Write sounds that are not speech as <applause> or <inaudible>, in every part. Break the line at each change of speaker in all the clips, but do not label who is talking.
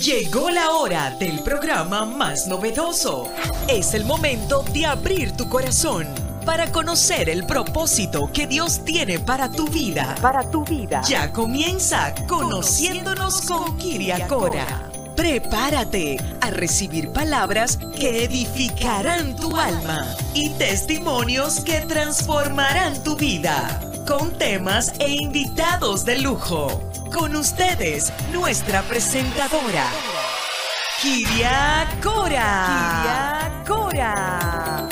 Llegó la hora del programa más novedoso. Es el momento de abrir tu corazón para conocer el propósito que Dios tiene para tu vida.
Para tu vida.
Ya comienza Conociéndonos con Kiriakora. Prepárate a recibir palabras que edificarán tu alma y testimonios que transformarán tu vida, con temas e invitados de lujo. Con ustedes, nuestra presentadora, Kiria Cora.
Kiria Cora.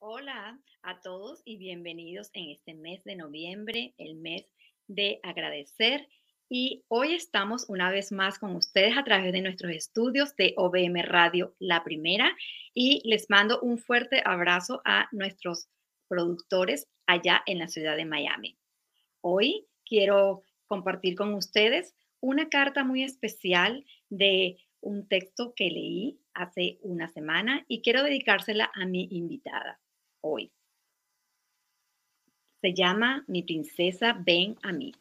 Hola a todos y bienvenidos en este mes de noviembre, el mes de agradecer. Y hoy estamos una vez más con ustedes a través de nuestros estudios de OBM Radio La Primera y les mando un fuerte abrazo a nuestros productores allá en la ciudad de Miami. Hoy quiero compartir con ustedes una carta muy especial de un texto que leí hace una semana y quiero dedicársela a mi invitada hoy. Se llama Mi princesa, ven a mí.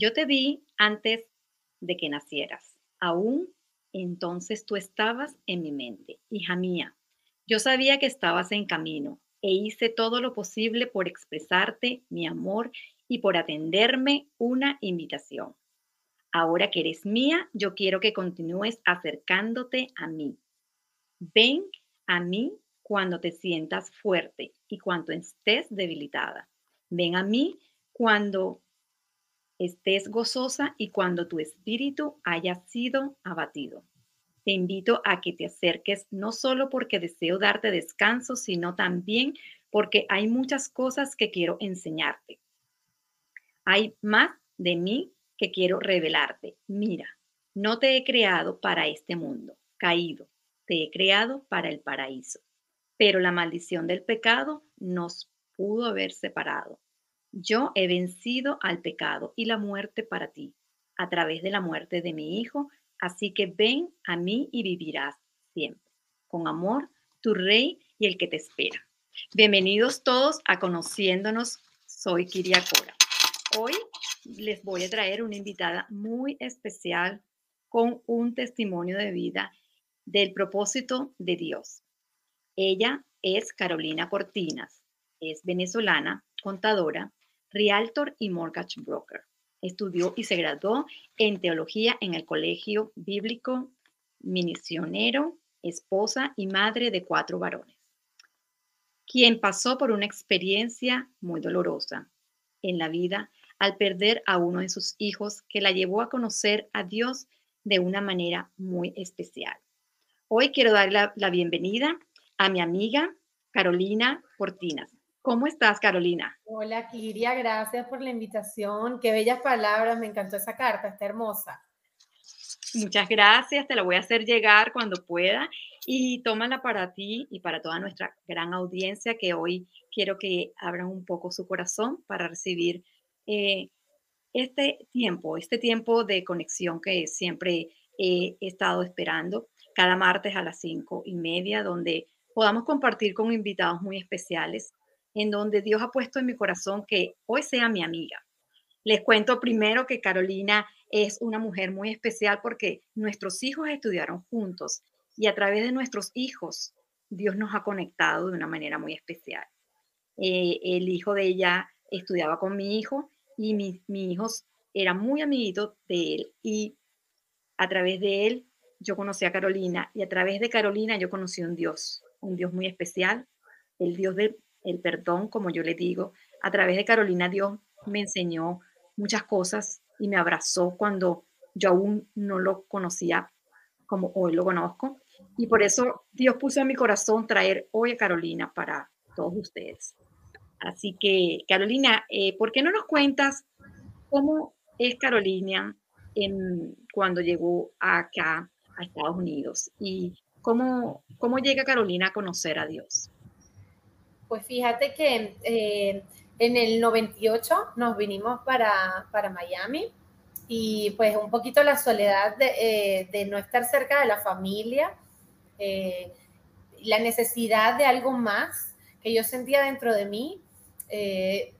Yo te vi antes de que nacieras. Aún entonces tú estabas en mi mente, hija mía. Yo sabía que estabas en camino e hice todo lo posible por expresarte mi amor y por atenderme una invitación. Ahora que eres mía, yo quiero que continúes acercándote a mí. Ven a mí cuando te sientas fuerte y cuando estés debilitada. Ven a mí cuando estés gozosa y cuando tu espíritu haya sido abatido te invito a que te acerques no solo porque deseo darte descanso, sino también porque hay muchas cosas que quiero enseñarte. Hay más de mí que quiero revelarte. Mira, no te he creado para este mundo caído, te he creado para el paraíso. Pero la maldición del pecado nos pudo haber separado. Yo he vencido al pecado y la muerte para ti. A través de la muerte de mi Hijo, Así que ven a mí y vivirás siempre. Con amor, tu rey y el que te espera. Bienvenidos todos a Conociéndonos. Soy Kiria Cora. Hoy les voy a traer una invitada muy especial con un testimonio de vida del propósito de Dios. Ella es Carolina Cortinas, es venezolana, contadora, realtor y mortgage broker. Estudió y se graduó en teología en el Colegio Bíblico Minisionero, esposa y madre de cuatro varones, quien pasó por una experiencia muy dolorosa en la vida al perder a uno de sus hijos que la llevó a conocer a Dios de una manera muy especial. Hoy quiero dar la, la bienvenida a mi amiga Carolina Cortinas. ¿Cómo estás, Carolina?
Hola, Kiria, gracias por la invitación. Qué bellas palabras, me encantó esa carta, está hermosa.
Muchas gracias, te la voy a hacer llegar cuando pueda y tómala para ti y para toda nuestra gran audiencia que hoy quiero que abran un poco su corazón para recibir eh, este tiempo, este tiempo de conexión que siempre he estado esperando cada martes a las cinco y media, donde podamos compartir con invitados muy especiales en donde Dios ha puesto en mi corazón que hoy sea mi amiga. Les cuento primero que Carolina es una mujer muy especial porque nuestros hijos estudiaron juntos y a través de nuestros hijos Dios nos ha conectado de una manera muy especial. Eh, el hijo de ella estudiaba con mi hijo y mi, mi hijo era muy amiguito de él y a través de él yo conocí a Carolina y a través de Carolina yo conocí a un Dios, un Dios muy especial, el Dios de, el perdón, como yo le digo. A través de Carolina Dios me enseñó muchas cosas y me abrazó cuando yo aún no lo conocía como hoy lo conozco. Y por eso Dios puso en mi corazón traer hoy a Carolina para todos ustedes. Así que, Carolina, eh, ¿por qué no nos cuentas cómo es Carolina en, cuando llegó acá a Estados Unidos y cómo, cómo llega Carolina a conocer a Dios?
Pues fíjate que eh, en el 98 nos vinimos para, Miami y pues un poquito la soledad de, eh, no estar cerca de la familia, eh, la necesidad de algo más que yo sentía dentro de mí,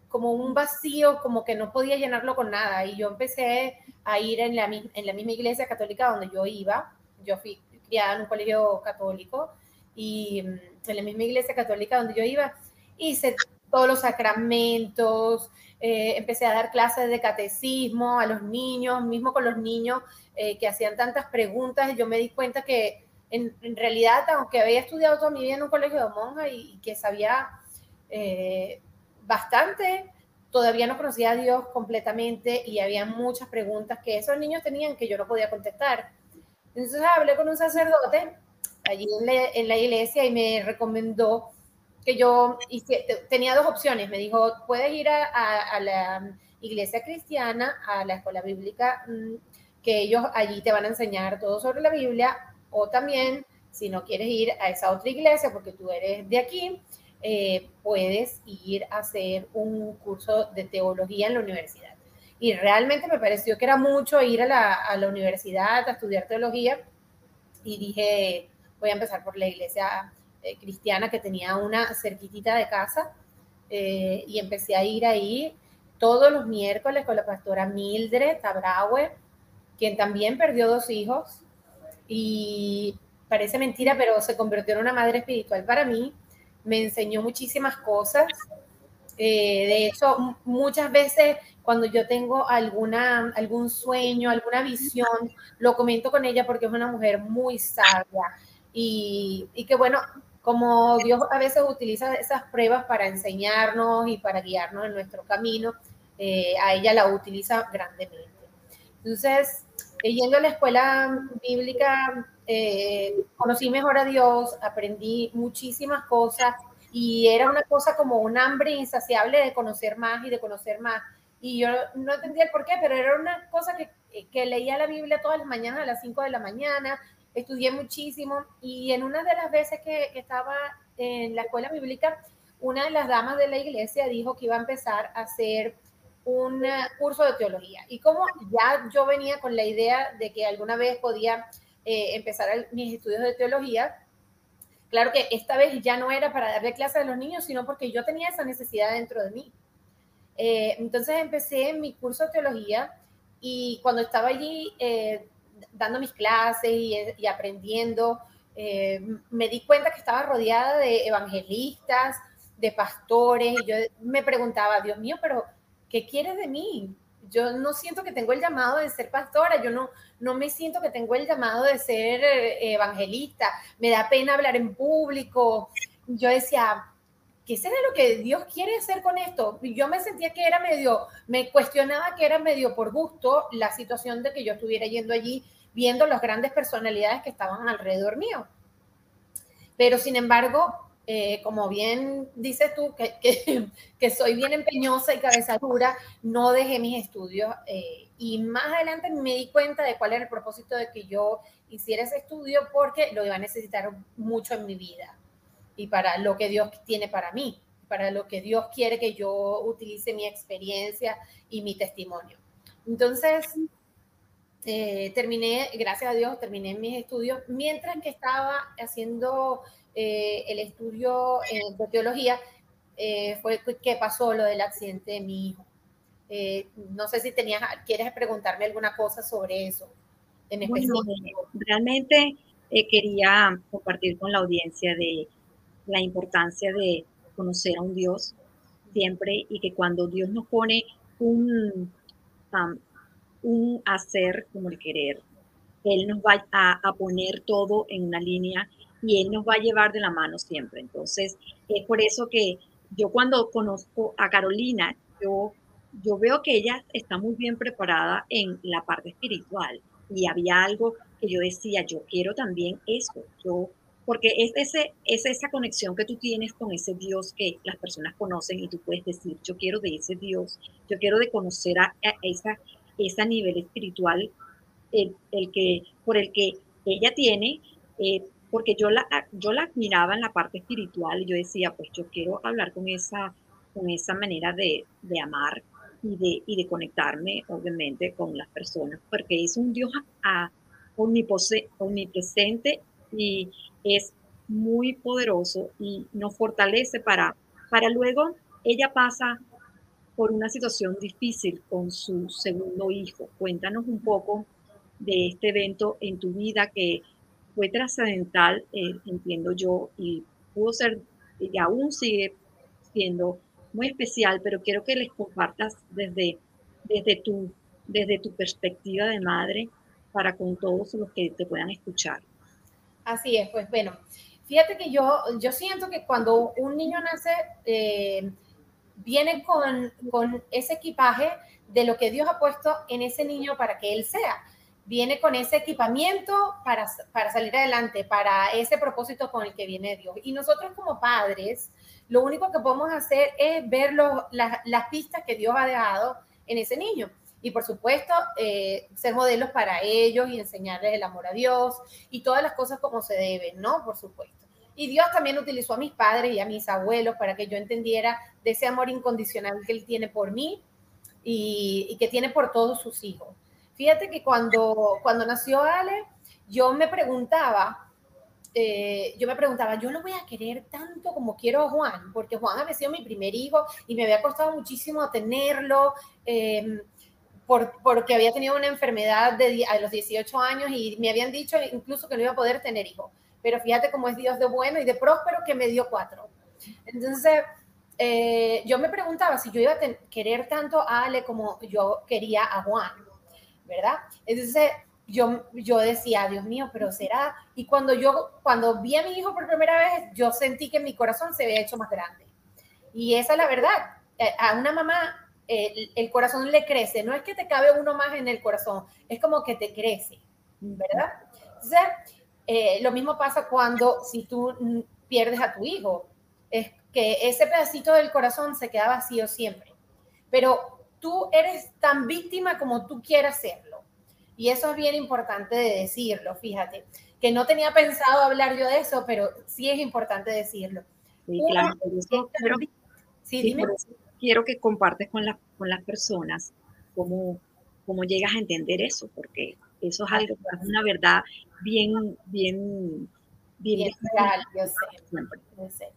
como un vacío, como que no podía llenarlo con nada. Y yo empecé a ir en la, en la misma iglesia católica donde yo iba. Yo fui criada en un colegio católico y mm, en la misma iglesia católica donde yo iba, hice todos los sacramentos, eh, empecé a dar clases de catecismo a los niños, mismo con los niños eh, que hacían tantas preguntas, yo me di cuenta que en, realidad, aunque había estudiado toda mi vida en un colegio de monjas y, que sabía eh, bastante, todavía no conocía a Dios completamente y había muchas preguntas que esos niños tenían que yo no podía contestar. Entonces hablé con un sacerdote allí en la, iglesia y me recomendó que yo tenía dos opciones. Me dijo, puedes ir a, la iglesia cristiana, a la escuela bíblica, mm, que ellos allí te van a enseñar todo sobre la Biblia, o también, si no quieres ir a esa otra iglesia porque tú eres de aquí, eh, puedes ir a hacer un curso de teología en la universidad. Y realmente me pareció que era mucho ir a la, a la universidad a estudiar teología y dije, voy a empezar por la iglesia eh, cristiana que tenía una cerquitita de casa eh, y empecé a ir ahí todos los miércoles con la pastora Mildred Tabraue, quien también perdió dos hijos y parece mentira, pero se convirtió en una madre espiritual para mí me enseñó muchísimas cosas. Eh, de hecho, muchas veces cuando yo tengo alguna, algún sueño, alguna visión, lo comento con ella porque es una mujer muy sabia y, que bueno, como Dios a veces utiliza esas pruebas para enseñarnos y para guiarnos en nuestro camino, eh, a ella la utiliza grandemente. Entonces, yendo a la escuela bíblica, eh, conocí mejor a Dios, aprendí muchísimas cosas y era una cosa como un hambre insaciable de conocer más y de conocer más. Y yo no entendía el por qué, pero era una cosa que, que leía la Biblia todas las mañanas a las 5 de la mañana, estudié muchísimo y en una de las veces que, que estaba en la escuela bíblica, una de las damas de la iglesia dijo que iba a empezar a hacer un curso de teología. Y como ya yo venía con la idea de que alguna vez podía eh, empezar mis estudios de teología. Claro que esta vez ya no era para darle clase a los niños, sino porque yo tenía esa necesidad dentro de mí. Eh, entonces empecé mi curso de teología y cuando estaba allí eh, dando mis clases y, aprendiendo, me di cuenta que estaba rodeada de evangelistas, de pastores, y yo me preguntaba, Dios mío, pero ¿qué quieres de mí? yo no siento que tengo el llamado de ser pastora, yo no, no me siento que tengo el llamado de ser eh, evangelista, me da pena hablar en público. Yo decía, ¿qué será lo que Dios quiere hacer con esto? Yo me sentía que era medio, me cuestionaba que era medio por gusto la situación de que yo estuviera yendo allí viendo las grandes personalidades que estaban alrededor mío. Pero sin embargo, eh, como bien dices tú, que, que, <laughs> soy bien empeñosa y cabeza dura, no dejé mis estudios eh, y más adelante me di cuenta de cuál era el propósito de que yo hiciera ese estudio porque lo iba a necesitar mucho en mi vida y para lo que Dios tiene para mí, para lo que Dios quiere que yo utilice mi experiencia y mi testimonio. Entonces, eh, terminé, gracias a Dios, terminé mis estudios mientras que estaba haciendo eh, el estudio eh, de teología, eh, fue que pasó lo del accidente de mi hijo. no sé si tenías, quieres preguntarme alguna cosa sobre eso. En
bueno, realmente quería compartir con la audiencia de la importancia de conocer a un Dios siempre y que cuando Dios nos pone un, un hacer como el querer, Él nos va a, a, poner todo en una línea y Él nos va a llevar de la mano siempre. Entonces, es por eso que yo cuando conozco a Carolina, yo, yo veo que ella está muy bien preparada en la parte espiritual y había algo que yo decía, yo quiero también eso, yo, porque es, ese, es esa conexión que tú tienes con ese Dios que las personas conocen y tú puedes decir, yo quiero de ese Dios, yo quiero de conocer a, esa, ese nivel espiritual el, el, que, por el que ella tiene, eh, porque yo la, yo la admiraba en la parte espiritual y yo decía, pues yo quiero hablar con esa, con esa manera de, de amar y de, y de conectarme, obviamente, con las personas, porque es un Dios a, omnipresente y es muy poderoso y nos fortalece para, para luego ella pasa por una situación difícil con su segundo hijo. Cuéntanos un poco de este evento en tu vida que fue trascendental, eh, entiendo yo, y pudo ser, y aún sigue siendo muy especial, pero quiero que les compartas desde, desde, tu, desde tu perspectiva de madre para con todos los que te puedan escuchar.
Así es, pues bueno, fíjate que yo, yo siento que cuando un niño nace, eh, viene con, con ese equipaje de lo que Dios ha puesto en ese niño para que él sea. Viene con ese equipamiento para, para salir adelante, para ese propósito con el que viene Dios. Y nosotros como padres, lo único que podemos hacer es ver las pistas que Dios ha dejado en ese niño. Y por supuesto, eh, ser modelos para ellos y enseñarles el amor a Dios y todas las cosas como se deben, ¿no? Por supuesto. Y Dios también utilizó a mis padres y a mis abuelos para que yo entendiera de ese amor incondicional que Él tiene por mí y, que tiene por todos sus hijos. Fíjate que cuando, cuando nació Ale, yo me preguntaba, eh, yo me preguntaba, yo lo voy a querer tanto como quiero a Juan, porque Juan había sido mi primer hijo y me había costado muchísimo tenerlo, eh, por, porque había tenido una enfermedad de, a los 18 años y me habían dicho incluso que no iba a poder tener hijos pero fíjate cómo es Dios de bueno y de próspero que me dio cuatro. Entonces, eh, yo me preguntaba si yo iba a querer tanto a Ale como yo quería a Juan, ¿verdad? Entonces, yo, yo decía, Dios mío, pero será. Y cuando yo, cuando vi a mi hijo por primera vez, yo sentí que mi corazón se había hecho más grande. Y esa es la verdad. Eh, a una mamá el, el, corazón le crece. No es que te cabe uno más en el corazón, es como que te crece, ¿verdad? Entonces, eh, lo mismo pasa cuando si tú pierdes a tu hijo, es que ese pedacito del corazón se queda vacío siempre. Pero tú eres tan víctima como tú quieras serlo. Y eso es bien importante de decirlo, fíjate, que no tenía pensado hablar yo de eso, pero sí es importante decirlo.
Sí, claro, quiero, sí, quiero que compartes con, con las personas cómo, cómo llegas a entender eso, porque eso es algo, es una verdad bien, bien, bien,
real, yo sé,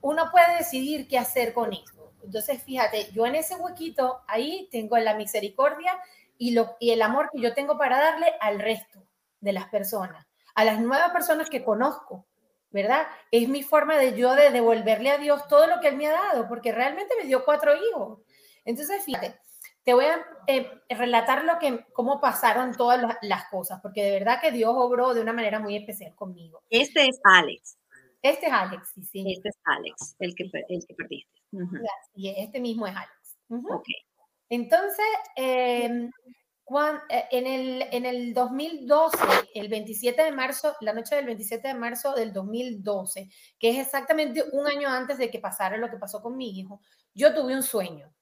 Uno puede decidir qué hacer con esto. Entonces, fíjate, yo en ese huequito ahí tengo la misericordia y, lo, y el amor que yo tengo para darle al resto de las personas, a las nuevas personas que conozco, ¿verdad? Es mi forma de yo de devolverle a Dios todo lo que Él me ha dado, porque realmente me dio cuatro hijos. Entonces, fíjate, te voy a eh, relatar lo que, cómo pasaron todas las cosas, porque de verdad que Dios obró de una manera muy especial conmigo.
Este es Alex.
Este es Alex, sí, sí.
Este es Alex, el que, el que perdiste.
Y este mismo es Alex. Ok. Entonces, em, eh, en, el, en el 2012, el 27 de marzo, la noche del 27 de marzo del 2012, que es exactamente un año antes de que pasara lo que pasó con mi hijo, yo tuve un sueño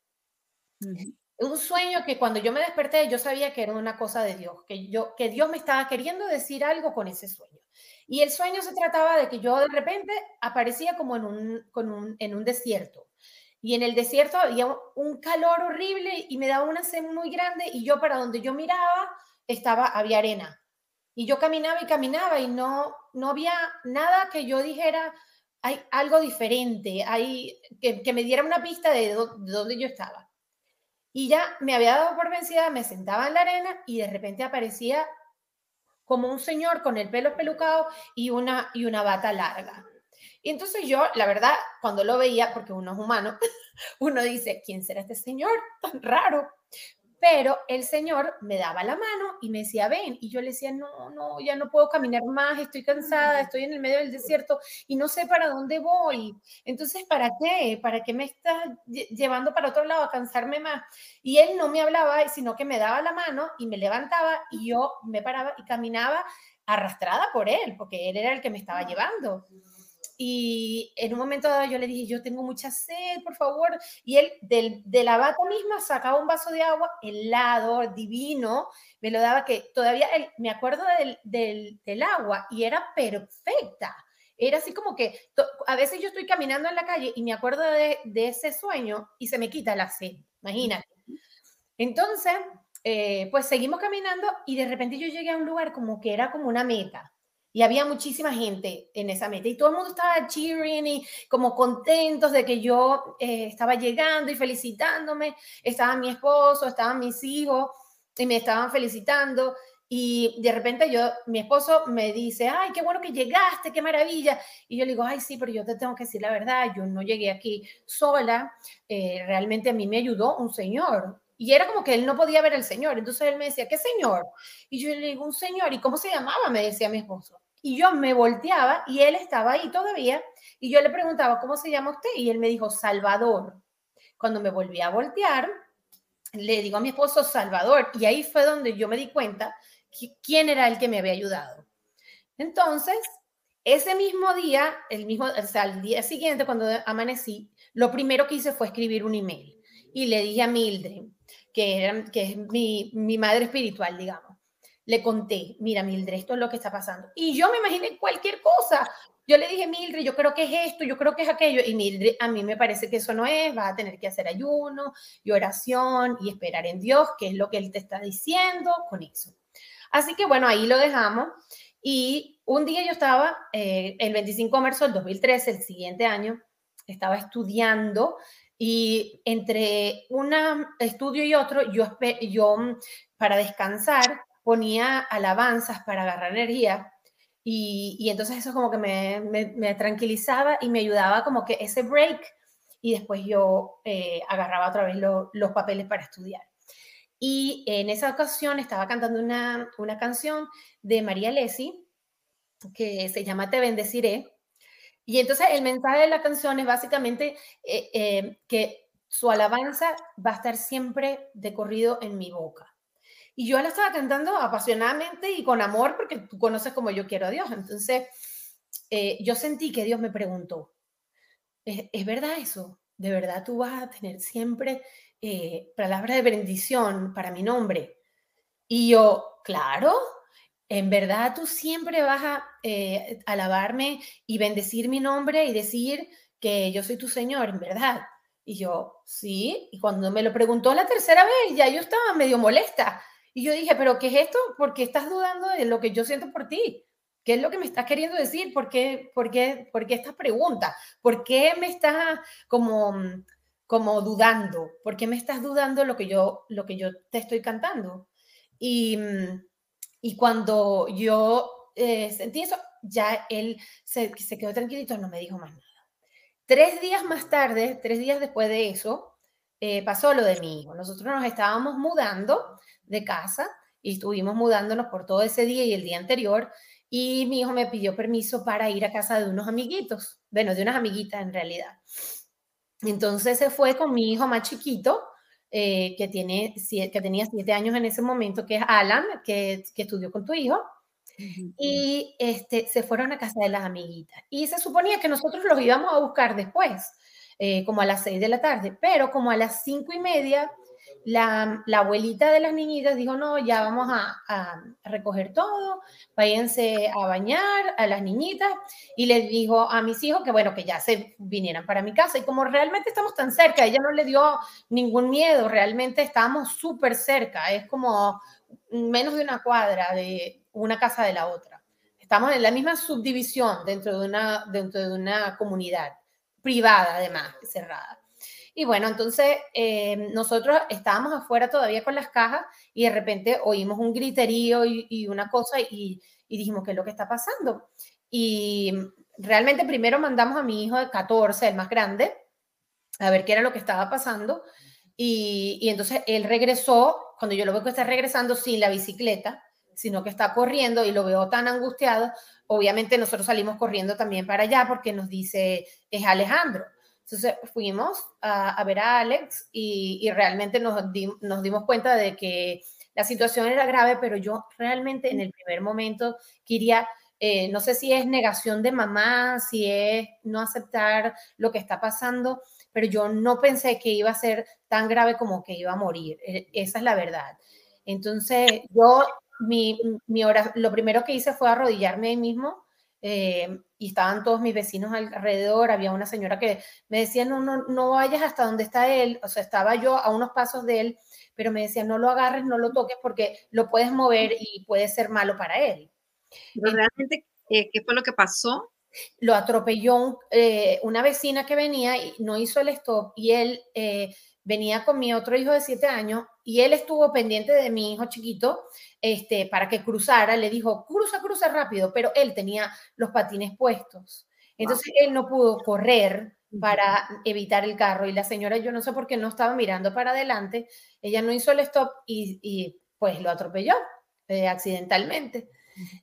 un sueño que cuando yo me desperté yo sabía que era una cosa de Dios, que, yo, que Dios me estaba queriendo decir algo con ese sueño. Y el sueño se trataba de que yo de repente aparecía como en un, con un, en un desierto. Y en el desierto había un calor horrible y me daba una sed muy grande y yo para donde yo miraba estaba, había arena. Y yo caminaba y caminaba y no, no había nada que yo dijera, hay algo diferente, hay, que, que me diera una pista de, de dónde yo estaba. Y ya me había dado por vencida, me sentaba en la arena y de repente aparecía como un señor con el pelo pelucado y una, y una bata larga. Y entonces yo, la verdad, cuando lo veía, porque uno es humano, <laughs> uno dice, ¿quién será este señor tan raro? Pero el Señor me daba la mano y me decía, ven. Y yo le decía, no, no, ya no puedo caminar más, estoy cansada, estoy en el medio del desierto y no sé para dónde voy. Entonces, ¿para qué? ¿Para qué me estás llevando para otro lado a cansarme más? Y él no me hablaba, sino que me daba la mano y me levantaba y yo me paraba y caminaba arrastrada por él, porque él era el que me estaba llevando. Y en un momento dado yo le dije, yo tengo mucha sed, por favor. Y él del, de la bata misma sacaba un vaso de agua helado, divino, me lo daba que todavía me acuerdo del, del, del, agua y era perfecta. Era así como que a veces yo estoy caminando en la calle y me acuerdo de, de ese sueño y se me quita la sed, imagínate. Entonces, eh, pues seguimos caminando y de repente yo llegué a un lugar como que era como una meta y había muchísima gente en esa meta y todo el mundo estaba cheering y como contentos de que yo eh, estaba llegando y felicitándome. Estaba mi esposo, estaban mis hijos y me estaban felicitando. Y de repente yo, mi esposo me dice, ay, qué bueno que llegaste, qué maravilla. Y yo le digo, ay, sí, pero yo te tengo que decir la verdad, yo no llegué aquí sola, eh, realmente a mí me ayudó un señor. Y era como que él no podía ver al señor. Entonces él me decía, ¿qué señor? Y yo le digo, un señor. ¿Y cómo se llamaba? Me decía mi esposo. Y yo me volteaba y él estaba ahí todavía. Y yo le preguntaba, ¿cómo se llama usted? Y él me dijo, Salvador. Cuando me volví a voltear, le digo a mi esposo, Salvador. Y ahí fue donde yo me di cuenta quién era el que me había ayudado. Entonces, ese mismo día, el mismo, o sea, el día siguiente, cuando amanecí, lo primero que hice fue escribir un email. Y le dije a Mildred, que, era, que es mi, mi madre espiritual, digamos le conté, mira, Mildred, esto es lo que está pasando. Y yo me imaginé cualquier cosa. Yo le dije, Mildred, yo creo que es esto, yo creo que es aquello. Y Mildred, a mí me parece que eso no es, va a tener que hacer ayuno y oración y esperar en Dios, que es lo que Él te está diciendo con eso. Así que bueno, ahí lo dejamos. Y un día yo estaba, eh, el 25 de marzo del 2013, el siguiente año, estaba estudiando y entre un estudio y otro, yo, yo para descansar, ponía alabanzas para agarrar energía y, y entonces eso como que me, me, tranquilizaba y me ayudaba como que ese break y después yo eh, agarraba otra vez los papeles para estudiar. Y en esa ocasión estaba cantando una, una canción de María Lesi que se llama Te bendeciré. Y entonces el mensaje de la canción es básicamente eh, eh, que su alabanza va a estar siempre de corrido en mi boca. Y yo la estaba cantando apasionadamente y con amor porque tú conoces como yo quiero a Dios. Entonces, eh, yo sentí que Dios me preguntó, ¿es, verdad eso? ¿De verdad tú vas a tener siempre eh, palabra de bendición para mi nombre? Y yo, claro, en verdad tú siempre vas a eh, alabarme y bendecir mi nombre y decir que yo soy tu Señor, en verdad. Y yo, sí. Y cuando me lo preguntó la tercera vez, ya yo estaba medio molesta y yo dije, pero ¿qué es esto? ¿Por qué estás dudando de lo que yo siento por ti? ¿Qué es lo que me estás queriendo decir? ¿Por qué, por qué, por qué esta pregunta? ¿Por qué me estás como, como dudando? ¿Por qué me estás dudando lo que yo, lo que yo te estoy cantando? Y, y cuando yo eh, sentí eso, ya él se, se quedó tranquilito, no me dijo más nada. Tres días más tarde, tres días después de eso, eh, pasó lo de mi hijo. Nosotros nos estábamos mudando de casa y estuvimos mudándonos por todo ese día y el día anterior y mi hijo me pidió permiso para ir a casa de unos amiguitos, bueno, de unas amiguitas en realidad. Entonces se fue con mi hijo más chiquito, eh, que, tiene, que tenía siete años en ese momento, que es Alan, que, que estudió con tu hijo, y este, se fueron a casa de las amiguitas. Y se suponía que nosotros los íbamos a buscar después, eh, como a las seis de la tarde, pero como a las cinco y media la, abuelita de las niñitas dijo, no, ya vamos a, recoger todo, váyanse a bañar a las niñitas y les dijo a mis hijos que bueno, que ya se vinieran para mi casa y como realmente estamos tan cerca, ella no le dio ningún miedo, realmente estábamos súper cerca, es como menos de una cuadra de una casa de la otra. Estamos en la misma subdivisión dentro de una, dentro de una comunidad privada además, cerrada. Y bueno, entonces eh, nosotros estábamos afuera todavía con las cajas y de repente oímos un griterío y, una cosa y, dijimos, ¿qué es lo que está pasando? Y realmente primero mandamos a mi hijo de 14, el más grande, a ver qué era lo que estaba pasando. Y, y entonces él regresó, cuando yo lo veo que está regresando sin la bicicleta, sino que está corriendo y lo veo tan angustiado, obviamente nosotros salimos corriendo también para allá porque nos dice, es Alejandro. Entonces fuimos a, ver a Alex y, realmente nos, dimos cuenta de que la situación era grave, pero yo realmente en el primer momento quería, eh, no sé si es negación de mamá, si es no aceptar lo que está pasando, pero yo no pensé que iba a ser tan grave como que iba a morir. E, esa es la verdad. Entonces yo, mi, mi hora, lo primero que hice fue arrodillarme ahí mismo eh, y estaban todos mis vecinos alrededor, había una señora que me decía, no, no, no vayas hasta donde está él, o sea, estaba yo a unos pasos de él, pero me decía, no lo agarres, no lo toques porque lo puedes mover y puede ser malo para él.
realmente Eh, ¿Qué fue lo que pasó?
Lo atropelló eh, una vecina que venía y no hizo el stop y él eh, venía con mi otro hijo de siete años y él estuvo pendiente de mi hijo chiquito este, para que cruzara. Le dijo, cruza, cruza rápido, pero él tenía los patines puestos. Entonces él no pudo correr para evitar el carro y la señora, yo no sé por qué no estaba mirando para adelante, ella no hizo el stop y, pues lo atropelló eh, accidentalmente.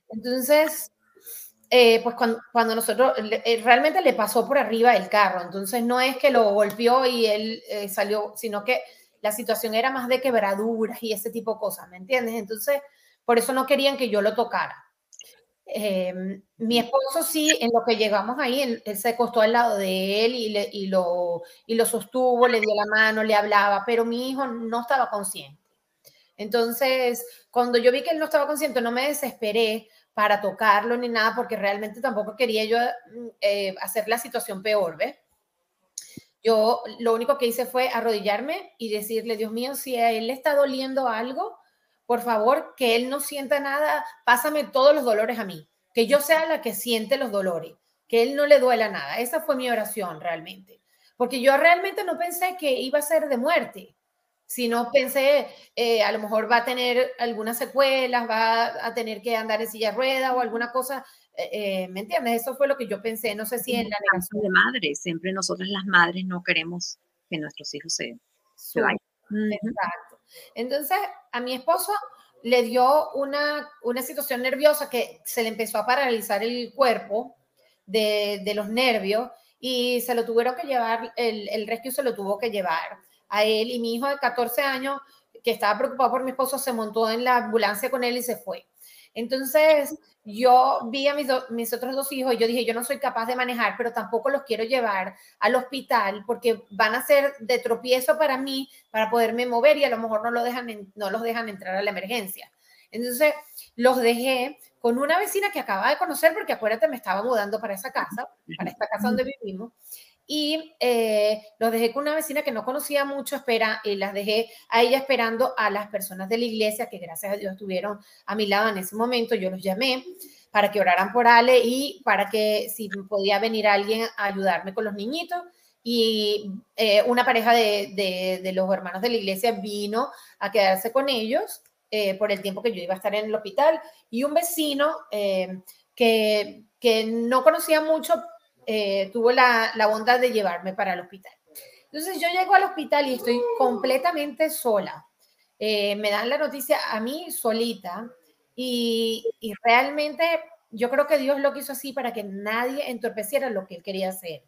Entonces, eh, pues cuando, nosotros, eh, realmente le pasó por arriba el carro, entonces no es que lo golpeó y él salió, sino que la situación era más de quebraduras y ese tipo de cosas, ¿me entiendes? Entonces, por eso no querían que yo lo tocara. Em, mi esposo sí, en lo que llegamos ahí, él, se acostó al lado de él y, lo, y lo sostuvo, le dio la mano, le hablaba, pero mi hijo no estaba consciente. Entonces, cuando yo vi que él no estaba consciente, no me desesperé para tocarlo ni nada, porque realmente tampoco quería yo mm, eh, hacer la situación peor, ¿ves? Yo lo único que hice fue arrodillarme y decirle, Dios mío, si a él le está doliendo algo, por favor, que él no sienta nada, pásame todos los dolores a mí, que yo sea la que siente los dolores, que él no le duela nada. Esa fue mi oración realmente, porque yo realmente no pensé que iba a ser de muerte, sino pensé, eh, a lo mejor va a tener algunas secuelas, va a tener que andar en silla de rueda o alguna cosa. Eh, eh, ¿Me entiendes? Eso fue lo que yo pensé. No sé si en la
negación de madre, siempre nosotras las madres no queremos que nuestros hijos se, vayan.
Exacto. Entonces, a mi esposo le dio una, una situación nerviosa que se le empezó a paralizar el cuerpo de, de los nervios y se lo tuvieron que llevar, el, el rescue se lo tuvo que llevar a él y mi hijo de 14 años, que estaba preocupado por mi esposo, se montó en la ambulancia con él y se fue. Entonces, yo vi a mis, otros dos hijos y yo dije, yo no soy capaz de manejar, pero tampoco los quiero llevar al hospital porque van a ser de tropiezo para mí, para poderme mover y a lo mejor no, no los dejan entrar a la emergencia. Entonces, los dejé con una vecina que acaba de conocer, porque acuérdate, me estaba mudando para esa casa, para esta casa donde vivimos, y eh, los dejé con una vecina que no conocía mucho, espera, y las dejé a ella esperando a las personas de la iglesia que gracias a Dios estuvieron a mi lado en ese momento. Yo los llamé para que oraran por Ale y para que si podía venir alguien a ayudarme con los niñitos. Y eh, una pareja de, de, los hermanos de la iglesia vino a quedarse con ellos eh, por el tiempo que yo iba a estar en el hospital. Y un vecino que, que no conocía mucho, eh, tuvo la, bondad de llevarme para el hospital. Entonces yo llego al hospital y estoy completamente sola. Eh, me dan la noticia a mí solita y, realmente yo creo que Dios lo quiso así para que nadie entorpeciera lo que él quería hacer.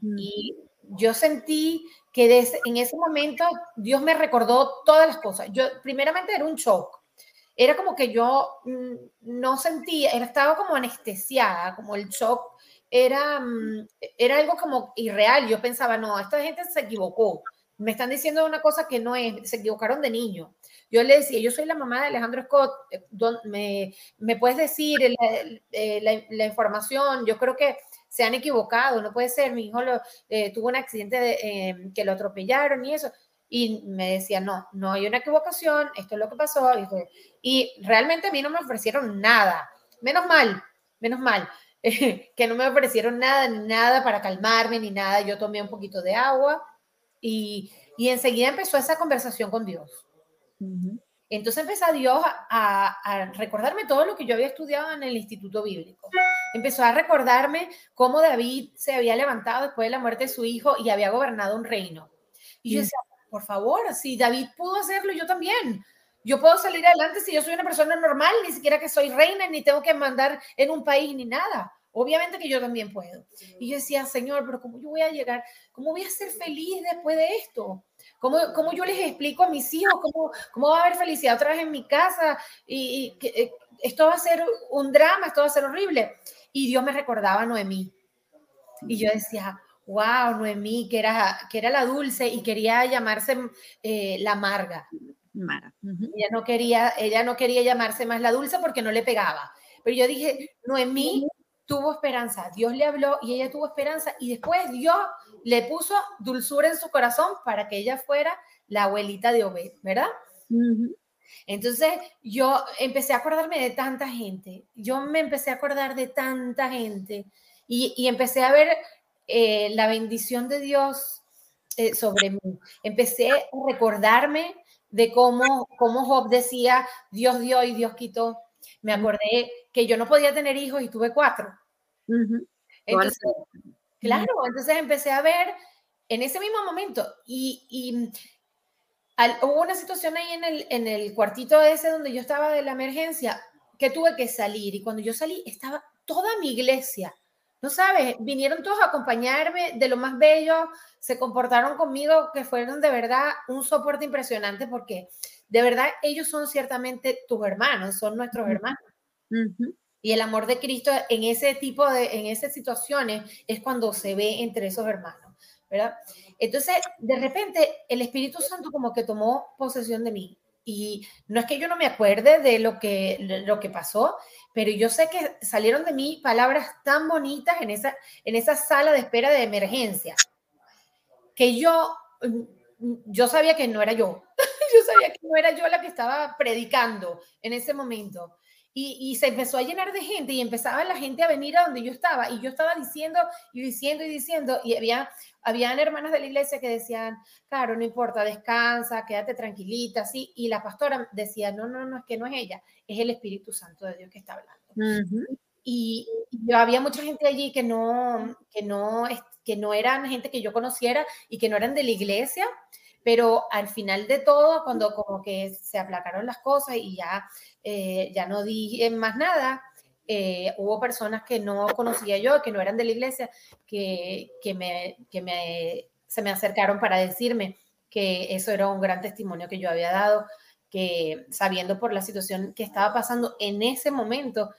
Mm. Y yo sentí que en ese momento Dios me recordó todas las cosas. Yo primeramente era un shock. Era como que yo mm, no sentía, estaba como anestesiada, como el shock era, mm, era algo como irreal. Yo pensaba, no, esta gente se equivocó. Me están diciendo una cosa que no es, se equivocaron de niño. Yo le decía, yo soy la mamá de Alejandro Scott, eh, me, me puedes decir eh, la, información, yo creo que se han equivocado, no puede ser, mi hijo eh, tuvo un accidente de, que lo atropellaron y eso. Y me decía, no, no hay una equivocación, esto es lo que pasó. Y realmente a mí no me ofrecieron nada, menos mal, menos mal. <laughs> que no me ofrecieron nada, ni nada para calmarme, ni nada. Yo tomé un poquito de agua y, y enseguida empezó esa conversación con Dios. Entonces empezó Dios a, a, recordarme todo lo que yo había estudiado en el Instituto Bíblico. Empezó a recordarme cómo David se había levantado después de la muerte de su hijo y había gobernado un reino. Y yo decía, por favor, si David pudo hacerlo, yo también. Yo puedo salir adelante si yo soy una persona normal, ni siquiera que soy reina, ni tengo que mandar en un país, ni nada. Obviamente que yo también puedo. Y yo decía, Señor, pero ¿cómo yo voy a llegar? ¿Cómo voy a ser feliz después de esto? ¿Cómo, cómo yo les explico a mis hijos? ¿Cómo, ¿Cómo va a haber felicidad otra vez en mi casa? Y, que, eh, esto va a ser un drama, esto va a ser horrible. Y Dios me recordaba a Noemí. Y yo decía, wow, Noemí, que era, que era la dulce y quería llamarse eh, la amarga. Mara. Ella no quería, ella no quería llamarse más la dulce porque no le pegaba. Pero yo dije, Noemí tuvo esperanza, Dios le habló y ella tuvo esperanza y después Dios le puso dulzura en su corazón para que ella fuera la abuelita de Obed, ¿verdad? Entonces yo empecé a acordarme de tanta gente, yo me empecé a acordar de tanta gente y, empecé a ver eh, la bendición de Dios eh, sobre mí. Empecé a recordarme de cómo, cómo Job decía, Dios dio y Dios quitó. Me acordé que yo no podía tener hijos y tuve cuatro. Entonces, claro, entonces empecé a ver en ese mismo momento y, hubo una situación ahí en el, en el cuartito ese donde yo estaba de la emergencia que tuve que salir y cuando yo salí estaba toda mi iglesia. No sabes, vinieron todos a acompañarme de lo más bello, se comportaron conmigo que fueron de verdad un soporte impresionante porque de verdad ellos son ciertamente tus hermanos, son nuestros hermanos. Y el amor de Cristo en ese tipo de, en esas situaciones es cuando se ve entre esos hermanos, ¿verdad? Entonces, de repente, el Espíritu Santo como que tomó posesión de mí. Y no es que yo no me acuerde de lo que, lo que pasó, pero yo sé que salieron de mí palabras tan bonitas en esa, en esa sala de espera de emergencia, que yo, yo sabía que no era yo. <laughs> yo sabía que no era yo la que estaba predicando en ese momento. Y, se empezó a llenar de gente y empezaba la gente a venir a donde yo estaba y yo estaba diciendo y diciendo y diciendo y había habían hermanas de la iglesia que decían, claro, no importa, descansa, quédate tranquilita, sí, y la pastora decía, no, no, no, es que no es ella, es el Espíritu Santo de Dios que está hablando. Y, yo había mucha gente allí que no, que no, que no eran gente que yo conociera y que no eran de la iglesia, pero al final de todo, cuando como que se aplacaron las cosas y ya, eh, ya no dije más nada, eh, hubo personas que no conocía yo, que no eran de la iglesia, que, que, me, que me, se me acercaron para decirme que eso era un gran testimonio que yo había dado, que sabiendo por la situación que estaba pasando en ese momento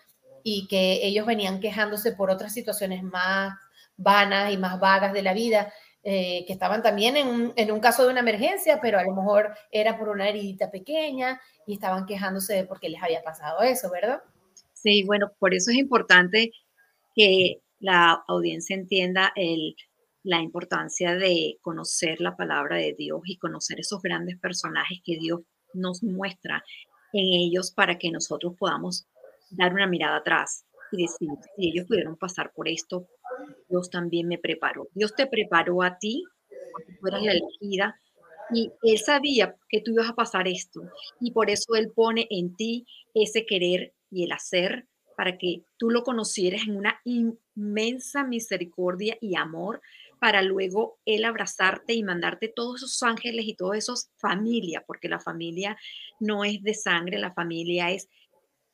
y que ellos venían quejándose por otras situaciones más vanas y más vagas de la vida, eh, que estaban también en un, caso de una emergencia, pero a lo mejor era por una heridita pequeña y estaban quejándose de por qué les había pasado eso, ¿verdad?
Sí, bueno, por eso es importante que la audiencia entienda la importancia de conocer la palabra de Dios y conocer esos grandes personajes que Dios nos muestra en ellos para que nosotros podamos dar una mirada atrás y decir, si ellos pudieron pasar por esto, Dios también me preparó. Dios te preparó a ti, porque tú eras la elegida, y Él sabía que tú ibas a pasar esto, y por eso Él pone en ti ese querer y el hacer para que tú lo conocieras en una inmensa misericordia y amor para luego Él abrazarte y mandarte todos esos ángeles y todos esos familia, porque la familia no es de sangre, la familia es,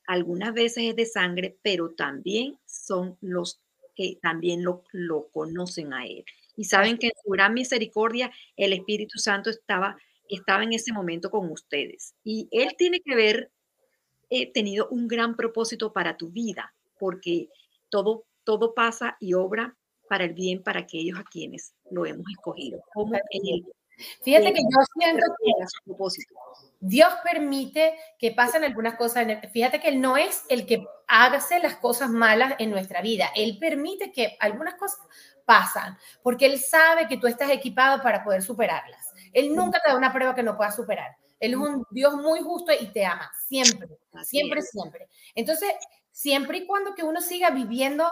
algunas veces es de sangre, pero también son los que también lo, lo conocen a Él. Y saben que en su gran misericordia el Espíritu Santo estaba, estaba en ese momento con ustedes. Y Él tiene que ver he tenido un gran propósito para tu vida, porque todo, todo pasa y obra para el bien para aquellos a quienes lo hemos escogido. Como
Fíjate que yo siento que propósito. Dios permite que pasen algunas cosas. Fíjate que Él no es el que hace las cosas malas en nuestra vida. Él permite que algunas cosas pasan, porque Él sabe que tú estás equipado para poder superarlas. Él nunca te da una prueba que no puedas superar. Él es un Dios muy justo y te ama, siempre, siempre, siempre. Entonces, siempre y cuando que uno siga viviendo,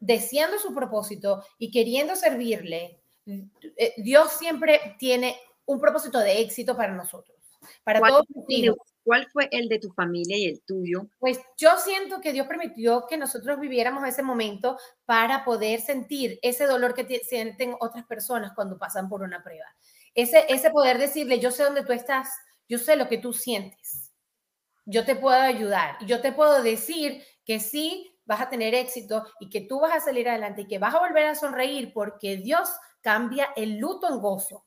deseando su propósito y queriendo servirle, Dios siempre tiene un propósito de éxito para nosotros, para todos
¿Cuál fue el de tu familia y el tuyo?
Pues yo siento que Dios permitió que nosotros viviéramos ese momento para poder sentir ese dolor que sienten otras personas cuando pasan por una prueba. Ese, ese poder decirle, yo sé dónde tú estás, yo sé lo que tú sientes. Yo te puedo ayudar. Yo te puedo decir que sí vas a tener éxito y que tú vas a salir adelante y que vas a volver a sonreír porque Dios cambia el luto en gozo.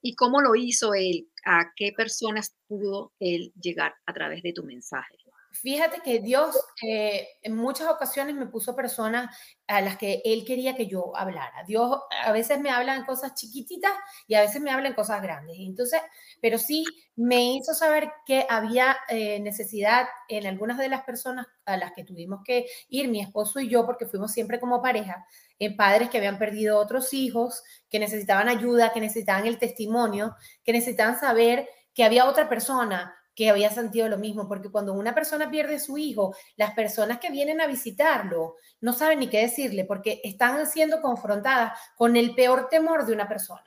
¿Y cómo lo hizo él? ¿A qué personas pudo él llegar a través de tu mensaje?
Fíjate que Dios eh, en muchas ocasiones me puso personas a las que Él quería que yo hablara. Dios a veces me habla en cosas chiquititas y a veces me habla en cosas grandes. Entonces, pero sí me hizo saber que había eh, necesidad en algunas de las personas a las que tuvimos que ir, mi esposo y yo, porque fuimos siempre como pareja, en padres que habían perdido otros hijos, que necesitaban ayuda, que necesitaban el testimonio, que necesitaban saber que había otra persona que había sentido lo mismo, porque cuando una persona pierde su hijo, las personas que vienen a visitarlo no saben ni qué decirle, porque están siendo confrontadas con el peor temor de una persona.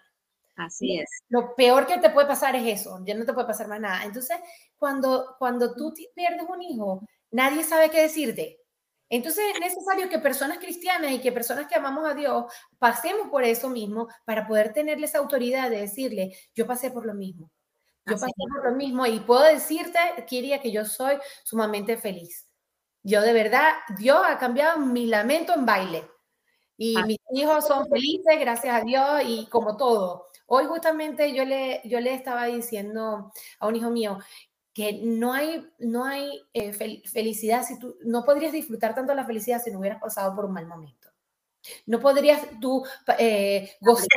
Así es.
Lo peor que te puede pasar es eso, ya no te puede pasar más nada. Entonces, cuando, cuando tú pierdes un hijo, nadie sabe qué decirte. Entonces es necesario que personas cristianas y que personas que amamos a Dios pasemos por eso mismo para poder tenerles autoridad de decirle, yo pasé por lo mismo. Yo pasé por lo mismo y puedo decirte, Kiria, que yo soy sumamente feliz. Yo de verdad, Dios ha cambiado mi lamento en baile. Y mis hijos son felices, gracias a Dios, y como todo. Hoy justamente yo le, yo le estaba diciendo a un hijo mío, que no hay, no hay eh, felicidad si tú no podrías disfrutar tanto la felicidad si no hubieras pasado por un mal momento. No podrías tú eh, gozar,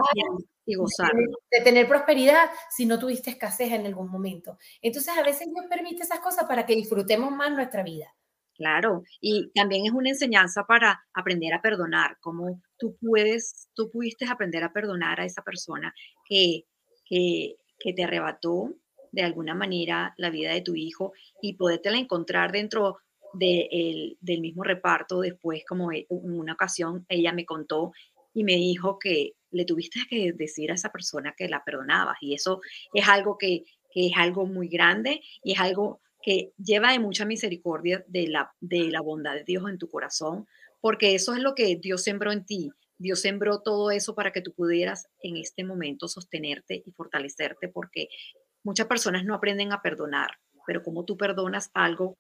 y gozar. De, tener prosperidad si no tuviste escasez en algún momento. Entonces a veces Dios permite esas cosas para que disfrutemos más nuestra vida.
Claro, y también es una enseñanza para aprender a perdonar, cómo tú puedes, tú pudiste aprender a perdonar a esa persona que, que, que te arrebató, de alguna manera la vida de tu hijo y podértela encontrar dentro del mismo reparto después, como en una ocasión ella me contó y me dijo que le tuviste que decir a esa persona que la perdonabas y eso es algo que, es algo muy grande y es algo que lleva de mucha misericordia de la, de la bondad de Dios en tu corazón, porque eso es lo que Dios sembró en ti. Dios sembró todo eso para que tú pudieras en este momento sostenerte y fortalecerte, porque Muchas personas no aprenden a perdonar, pero como tú perdonas algo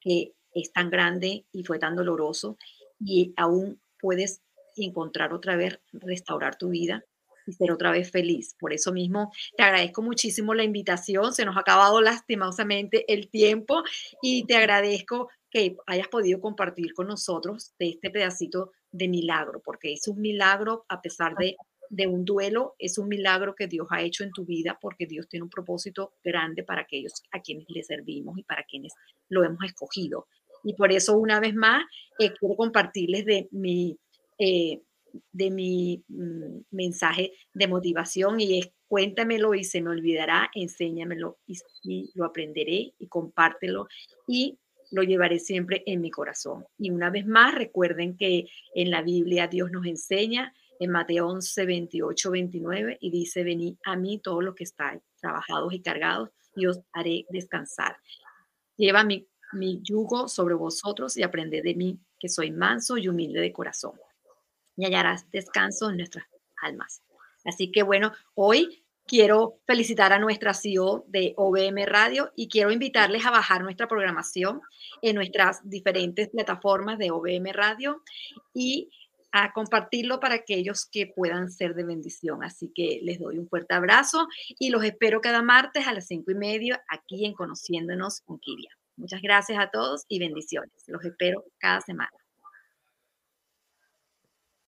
que es tan grande y fue tan doloroso y aún puedes encontrar otra vez, restaurar tu vida y ser otra vez feliz. Por eso mismo te agradezco muchísimo la invitación. Se nos ha acabado lastimosamente el tiempo y te agradezco que hayas podido compartir con nosotros de este pedacito de milagro, porque es un milagro a pesar de de un duelo es un milagro que Dios ha hecho en tu vida porque Dios tiene un propósito grande para aquellos a quienes le servimos y para quienes lo hemos escogido. Y por eso una vez más eh, quiero compartirles de mi, eh, de mi mm, mensaje de motivación y es cuéntamelo y se me olvidará, enséñamelo y, y lo aprenderé y compártelo y lo llevaré siempre en mi corazón. Y una vez más, recuerden que en la Biblia Dios nos enseña en Mateo 11, 28, 29, y dice, venid a mí todos los que estáis trabajados y cargados, y os haré descansar. Lleva mi, mi yugo sobre vosotros y aprended de mí, que soy manso y humilde de corazón, y hallarás descanso en nuestras almas. Así que bueno, hoy quiero felicitar a nuestra CEO de OBM Radio y quiero invitarles a bajar nuestra programación en nuestras diferentes plataformas de OBM Radio y a compartirlo para aquellos que puedan ser de bendición. Así que les doy un fuerte abrazo y los espero cada martes a las cinco y media aquí en Conociéndonos con Kiria. Muchas gracias a todos y bendiciones. Los espero cada semana.